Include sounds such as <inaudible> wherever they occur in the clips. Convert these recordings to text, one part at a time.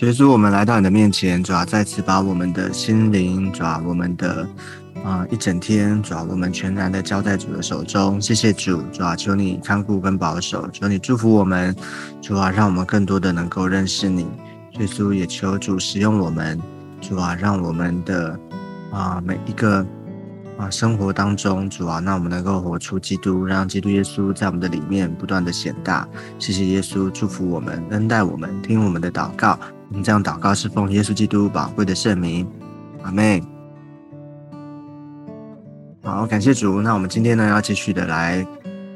耶稣，我们来到你的面前，主要再次把我们的心灵，主要我们的啊一整天，主要我们全然的交在主的手中。谢谢主，主要求你看顾跟保守，求你祝福我们，主啊，让我们更多的能够认识你。耶稣也求主使用我们，主啊，让我们的啊每一个。啊，生活当中，主啊，那我们能够活出基督，让基督耶稣在我们的里面不断的显大。谢谢耶稣，祝福我们，恩待我们，听我们的祷告。我们这样祷告是奉耶稣基督宝贵的圣名，阿妹。好，感谢主。那我们今天呢，要继续的来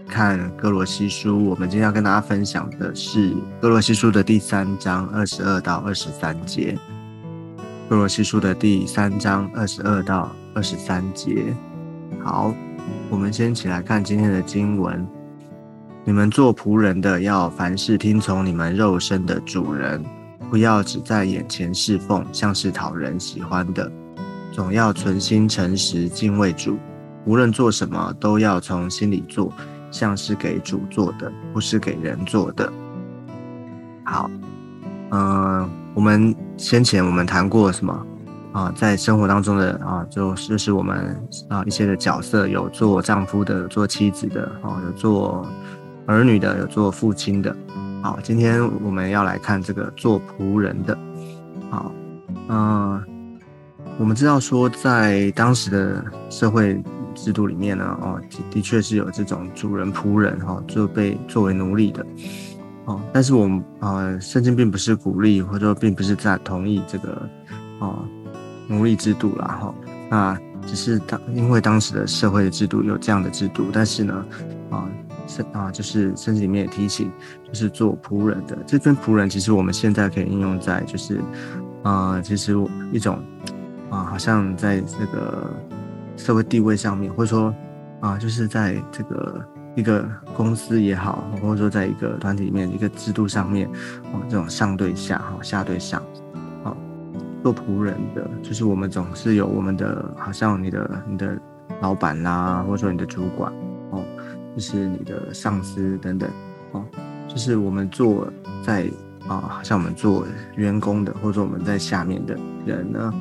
看哥罗西书。我们今天要跟大家分享的是哥罗西书的第三章二十二到二十三节。哥罗西书的第三章二十二到。二十三节，好，我们先起来看今天的经文。你们做仆人的，要凡事听从你们肉身的主人，不要只在眼前侍奉，像是讨人喜欢的，总要存心诚实，敬畏主。无论做什么，都要从心里做，像是给主做的，不是给人做的。好，嗯，我们先前我们谈过什么？啊，在生活当中的啊，就就是我们啊一些的角色，有做丈夫的，有做妻子的，哦，有做儿女的，有做父亲的。好，今天我们要来看这个做仆人的。好，嗯，我们知道说，在当时的社会制度里面呢，哦，的确是有这种主人仆人哈，就被作为奴隶的。哦，但是我们啊，圣经并不是鼓励，或者说并不是在同意这个，哦。奴隶制度啦，哈，那只是当因为当时的社会的制度有这样的制度，但是呢，啊，啊，就是圣经里面也提醒，就是做仆人的这份仆人，其实我们现在可以应用在就是，啊，其实一种啊，好像在这个社会地位上面，或者说啊，就是在这个一个公司也好，或者说在一个团体里面一个制度上面，啊，这种上对下，哈，下对上。做仆人的，就是我们总是有我们的，好像你的你的老板啦，或者说你的主管，就是你的上司等等哦，就是我们做在啊，好像我们做员工的，或者说我们在下面的人呢，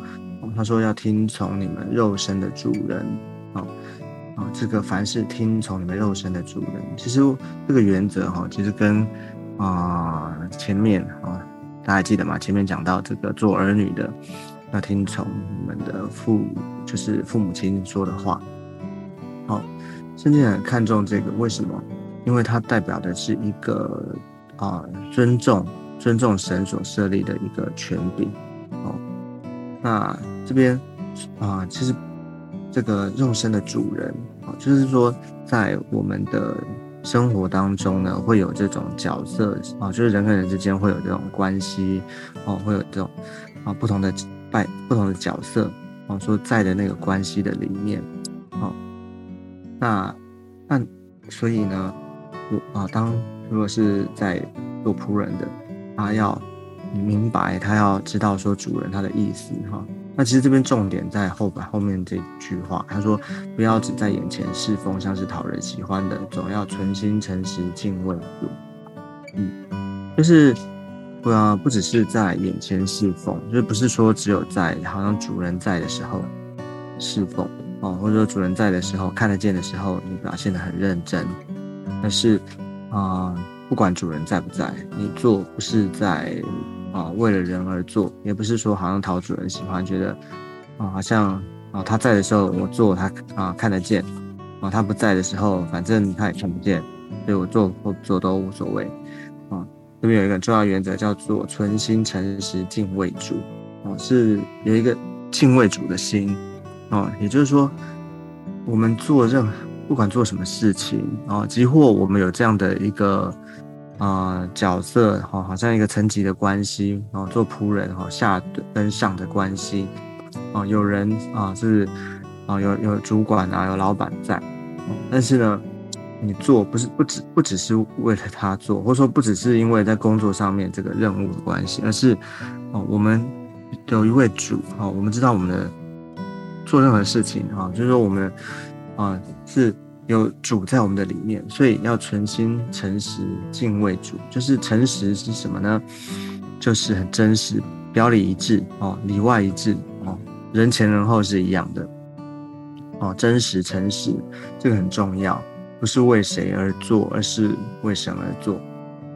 他说要听从你们肉身的主人啊啊，这个凡是听从你们肉身的主人，其实这个原则哈，其实跟啊前面啊。大家记得吗？前面讲到这个做儿女的要听从你们的父，就是父母亲说的话。好，圣经很看重这个，为什么？因为它代表的是一个啊尊重、尊重神所设立的一个权柄。哦，那这边啊，其实这个肉身的主人啊，就是说在我们的。生活当中呢，会有这种角色啊，就是人跟人之间会有这种关系哦，会有这种啊不同的拜不同的角色哦，说在的那个关系的里面，那那所以呢，我啊当如果是在做仆人的，他要明白，他要知道说主人他的意思哈。那其实这边重点在后边后面这句话，他说不要只在眼前侍奉，像是讨人喜欢的，总要存心诚实敬畏主。嗯，就是不不只是在眼前侍奉，就是不是说只有在好像主人在的时候侍奉哦，或者说主人在的时候看得见的时候，你表现得很认真。但是啊，不管主人在不在，你做不是在。啊，为了人而做，也不是说好像讨主人喜欢，觉得啊，好像啊他在的时候我做他啊看得见，啊他不在的时候反正他也看不见，所以我做或不做都无所谓。啊，这边有一个重要原则叫做存心诚实敬畏主，啊是有一个敬畏主的心，啊也就是说我们做任何不管做什么事情啊，几乎我们有这样的一个。啊，角色哈，好像一个层级的关系哦，做仆人哈，下跟上的关系哦，有人啊是啊，有有主管啊，有老板在，但是呢，你做不是不只不只是为了他做，或者说不只是因为在工作上面这个任务的关系，而是哦，我们有一位主哦，我们知道我们的做任何事情啊，就是说我们啊是。有主在我们的里面，所以要存心诚实敬畏主。就是诚实是什么呢？就是很真实，表里一致哦，里外一致哦，人前人后是一样的哦，真实诚实，这个很重要，不是为谁而做，而是为神而做。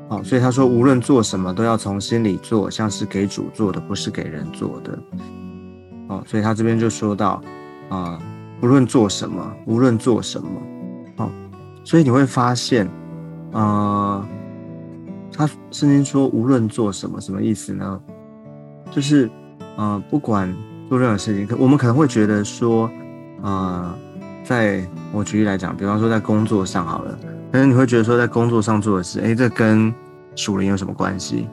哦，所以他说，无论做什么，都要从心里做，像是给主做的，不是给人做的。哦，所以他这边就说到，啊，无论做什么，无论做什么，哦，所以你会发现，啊，他圣经说无论做什么，什么意思呢？就是，啊，不管做任何事情，可我们可能会觉得说，啊，在我举例来讲，比方说在工作上好了。可能你会觉得说，在工作上做的事，哎，这跟属灵有什么关系？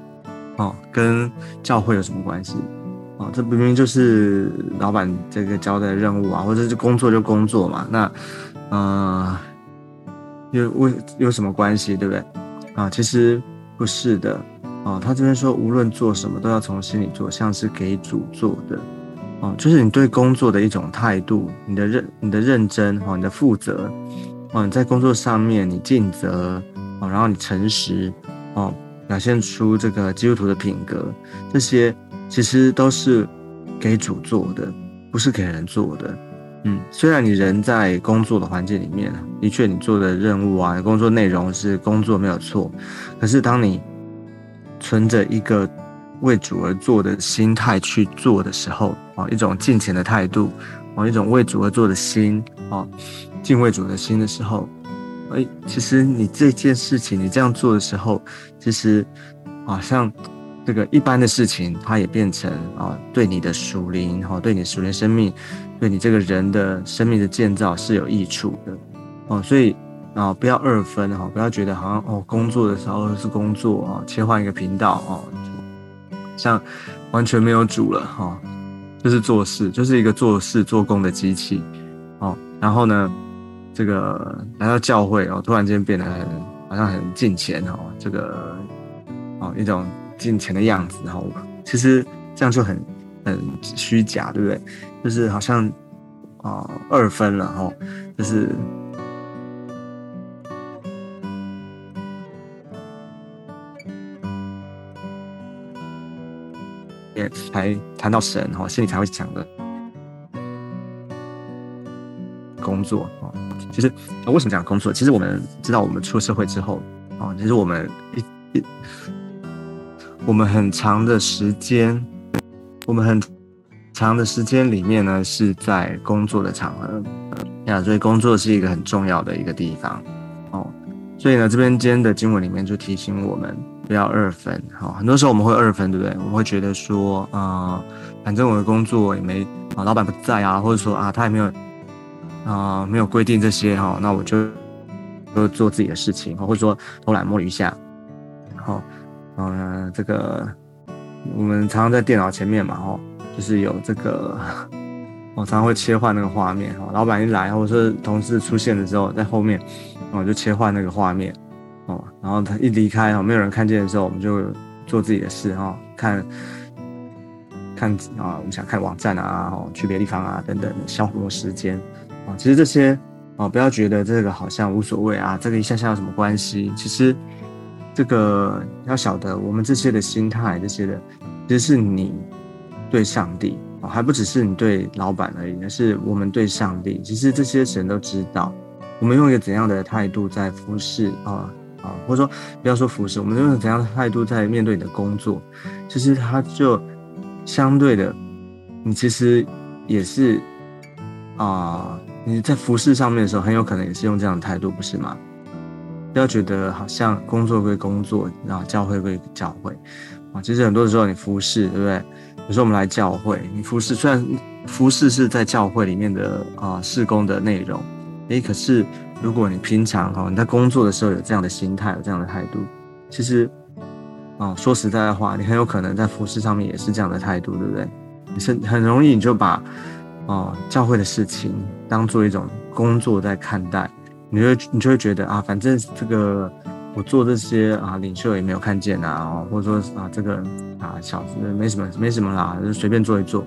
哦，跟教会有什么关系？哦，这明明就是老板这个交代的任务啊，或者是工作就工作嘛。那，呃，有为有什么关系，对不对？啊，其实不是的。啊，他这边说，无论做什么，都要从心里做，像是给主做的。哦，就是你对工作的一种态度，你的认、你的认真，哦，你的负责。哦，你在工作上面你尽责哦，然后你诚实哦，表现出这个基督徒的品格，这些其实都是给主做的，不是给人做的。嗯，虽然你人在工作的环境里面，的确你做的任务啊，工作内容是工作没有错，可是当你存着一个为主而做的心态去做的时候，啊，一种敬虔的态度，啊，一种为主而做的心，啊。敬畏主的心的时候，哎，其实你这件事情你这样做的时候，其实啊，像这个一般的事情，它也变成啊，对你的属灵哈，对你属灵生命，对你这个人的生命的建造是有益处的哦。所以啊，不要二分哈，不要觉得好像哦，工作的时候是工作啊，切换一个频道哦，像完全没有主了哈，就是做事，就是一个做事做工的机器哦。然后呢？这个来到教会哦，突然间变得很好像很敬虔哦，这个哦一种敬虔的样子，然后其实这样就很很虚假，对不对？就是好像啊二分了哦，就是也才谈到神哦，心里才会想的工作啊。其实，为什么讲工作？其实我们知道，我们出社会之后，啊，其实我们一一，我们很长的时间，我们很长的时间里面呢，是在工作的场合，呀，所以工作是一个很重要的一个地方，哦，所以呢，这边今天的经文里面就提醒我们不要二分，哦，很多时候我们会二分，对不对？我们会觉得说，啊，反正我的工作也没啊，老板不在啊，或者说啊，他也没有。啊，没有规定这些哈，那我就就做自己的事情，或者说偷懒摸鱼一下，好，嗯，这个我们常常在电脑前面嘛，哈，就是有这个，我 <laughs> 常常会切换那个画面，哈，老板一来，或者是同事出现的时候，在后面，我就切换那个画面，哦，然后他一离开，哈，没有人看见的时候，我们就做自己的事，哈，看，看啊，我们想看网站啊，哦，去别的地方啊，等等，消磨时间。啊，其实这些啊，不要觉得这个好像无所谓啊，这个一下下有什么关系？其实这个要晓得，我们这些的心态，这些的，其实是你对上帝啊，还不只是你对老板而已，而是我们对上帝。其实这些神都知道，我们用一个怎样的态度在服侍啊啊，或者说不要说服侍，我们用怎样的态度在面对你的工作，其实他就相对的，你其实也是啊。你在服侍上面的时候，很有可能也是用这样的态度，不是吗？不要觉得好像工作归工作，然后教会归教会啊。其实很多时候，你服侍，对不对？有时候我们来教会，你服侍虽然服侍是在教会里面的啊事工的内容，诶，可是如果你平常哈你在工作的时候有这样的心态，有这样的态度，其实啊说实在的话，你很有可能在服侍上面也是这样的态度，对不对？你是很容易你就把。啊，教会的事情当做一种工作在看待，你就你就会觉得啊，反正这个我做这些啊，领袖也没有看见啊，或者说啊，这个啊小子没什么没什么啦，就随便做一做。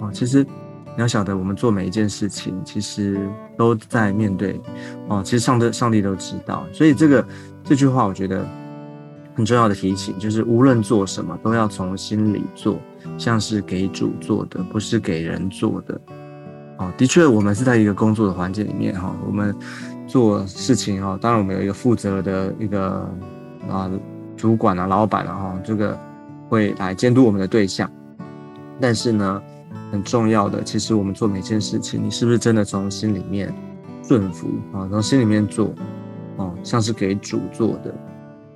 哦，其实你要晓得，我们做每一件事情，其实都在面对。哦，其实上的上帝都知道，所以这个这句话，我觉得很重要的提醒，就是无论做什么，都要从心里做，像是给主做的，不是给人做的。哦，的确，我们是在一个工作的环境里面哈，我们做事情哈，当然我们有一个负责的一个啊主管啊、老板啊哈，这个会来监督我们的对象。但是呢，很重要的，其实我们做每件事情，你是不是真的从心里面顺服啊？从心里面做，哦，像是给主做的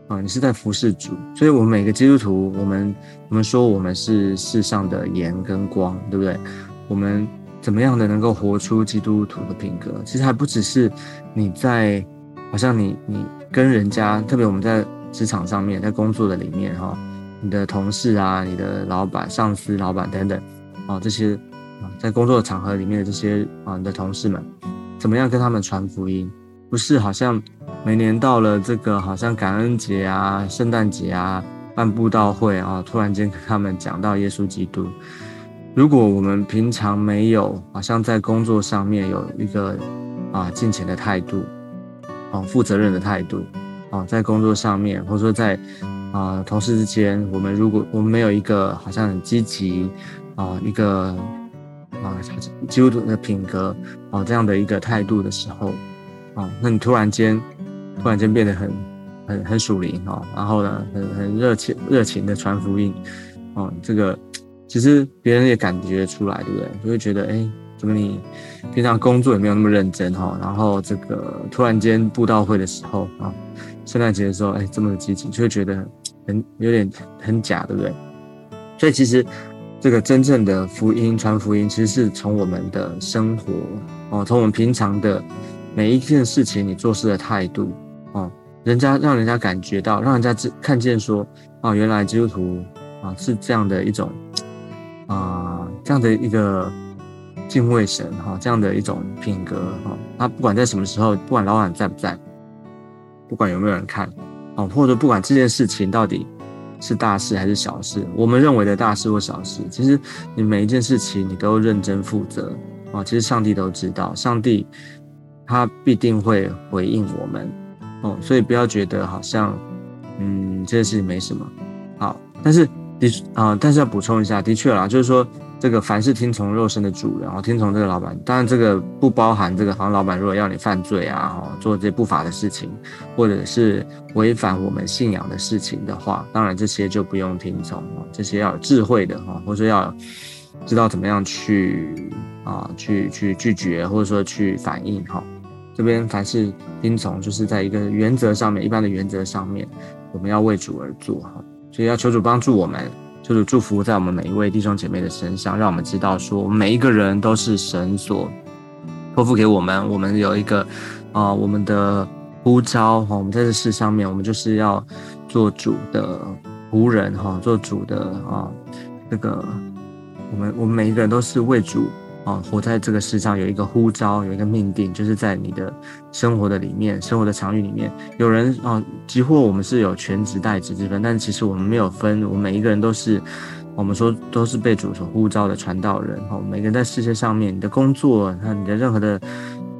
啊，你是在服侍主。所以，我们每个基督徒，我们我们说我们是世上的盐跟光，对不对？我们。怎么样的能够活出基督徒的品格？其实还不只是你在，好像你你跟人家，特别我们在职场上面，在工作的里面哈，你的同事啊，你的老板、上司、老板等等，啊，这些啊，在工作的场合里面的这些啊，你的同事们，怎么样跟他们传福音？不是好像每年到了这个好像感恩节啊、圣诞节啊，办布道会啊，突然间跟他们讲到耶稣基督。如果我们平常没有，好像在工作上面有一个啊尽钱的态度，啊负责任的态度，啊在工作上面，或者说在啊同事之间，我们如果我们没有一个好像很积极啊一个啊基督徒的品格啊这样的一个态度的时候，啊那你突然间突然间变得很很很属灵啊，然后呢很很热情热情的传福音，啊这个。其实别人也感觉出来，对不对？就会觉得，哎，怎么你平常工作也没有那么认真哈？然后这个突然间布道会的时候啊，圣诞节的时候，哎，这么的积极，就会觉得很有点很假，对不对？所以其实这个真正的福音传福音，其实是从我们的生活哦，从我们平常的每一件事情，你做事的态度哦，人家让人家感觉到，让人家看见说，哦，原来基督徒啊是这样的一种。啊，这样的一个敬畏神哈，这样的一种品格哈，他不管在什么时候，不管老板在不在，不管有没有人看，哦，或者不管这件事情到底是大事还是小事，我们认为的大事或小事，其实你每一件事情你都认真负责啊，其实上帝都知道，上帝他必定会回应我们哦，所以不要觉得好像嗯这件事情没什么好，但是。的啊，但是要补充一下，的确啦，就是说这个凡是听从肉身的主人，然后听从这个老板，当然这个不包含这个，好像老板如果要你犯罪啊，哦，做这些不法的事情，或者是违反我们信仰的事情的话，当然这些就不用听从哦，这些要有智慧的哈，或者要知道怎么样去啊，去去拒绝，或者说去反应哈。这边凡是听从，就是在一个原则上面，一般的原则上面，我们要为主而做哈。所以要求主帮助我们，求主祝福在我们每一位弟兄姐妹的身上，让我们知道说，我们每一个人都是神所托付给我们。我们有一个啊，我们的呼召哈，我们在这世上面，我们就是要做主的仆人哈，做主的啊，这个我们我们每一个人都是为主。啊，活在这个世上有一个呼召，有一个命定，就是在你的生活的里面，生活的场域里面，有人啊，几乎我们是有全职代职之分，但其实我们没有分，我们每一个人都是，我们说都是被主所呼召的传道人。哈，每个人在世界上面，你的工作，那你的任何的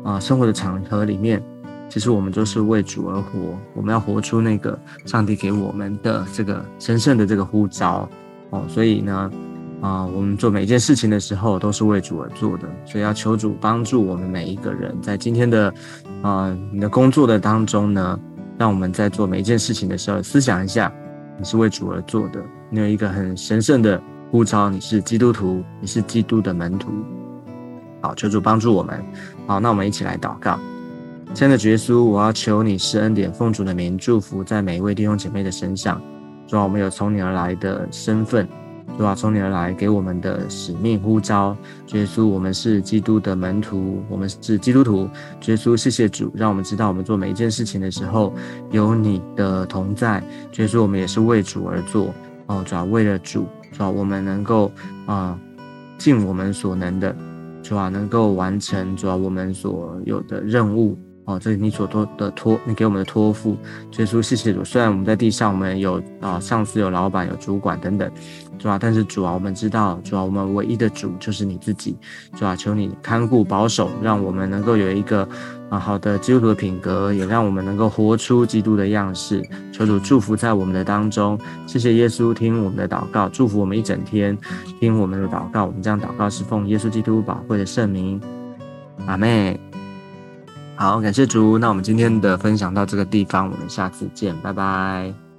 啊生活的场合里面，其实我们都是为主而活，我们要活出那个上帝给我们的这个神圣的这个呼召。哦，所以呢。啊，我们做每一件事情的时候都是为主而做的，所以要求主帮助我们每一个人，在今天的啊你的工作的当中呢，让我们在做每一件事情的时候，思想一下，你是为主而做的，你有一个很神圣的呼召，你是基督徒，你是基督的门徒。好，求主帮助我们。好，那我们一起来祷告。亲爱的耶稣，我要求你施恩典，奉主的名祝福在每一位弟兄姐妹的身上，主啊，我们有从你而来的身份。主啊，从你而来给我们的使命呼召，耶稣，我们是基督的门徒，我们是基督徒。耶稣，谢谢主，让我们知道我们做每一件事情的时候有你的同在。耶稣，我们也是为主而做哦，主要为了主，主要我们能够啊尽我们所能的，主要能够完成主要我们所有的任务。哦，这是你所托的托，你给我们的托付。耶稣，谢谢主。虽然我们在地上，我们有啊上司、有老板、有主管等等，主啊，但是主啊，我们知道，主啊，我们唯一的主就是你自己。主啊，求你看顾保守，让我们能够有一个啊好的基督徒的品格，也让我们能够活出基督的样式。求主祝福在我们的当中。谢谢耶稣，听我们的祷告，祝福我们一整天，听我们的祷告。我们这样祷告是奉耶稣基督宝贵的圣名。阿妹。好，感谢主。那我们今天的分享到这个地方，我们下次见，拜拜。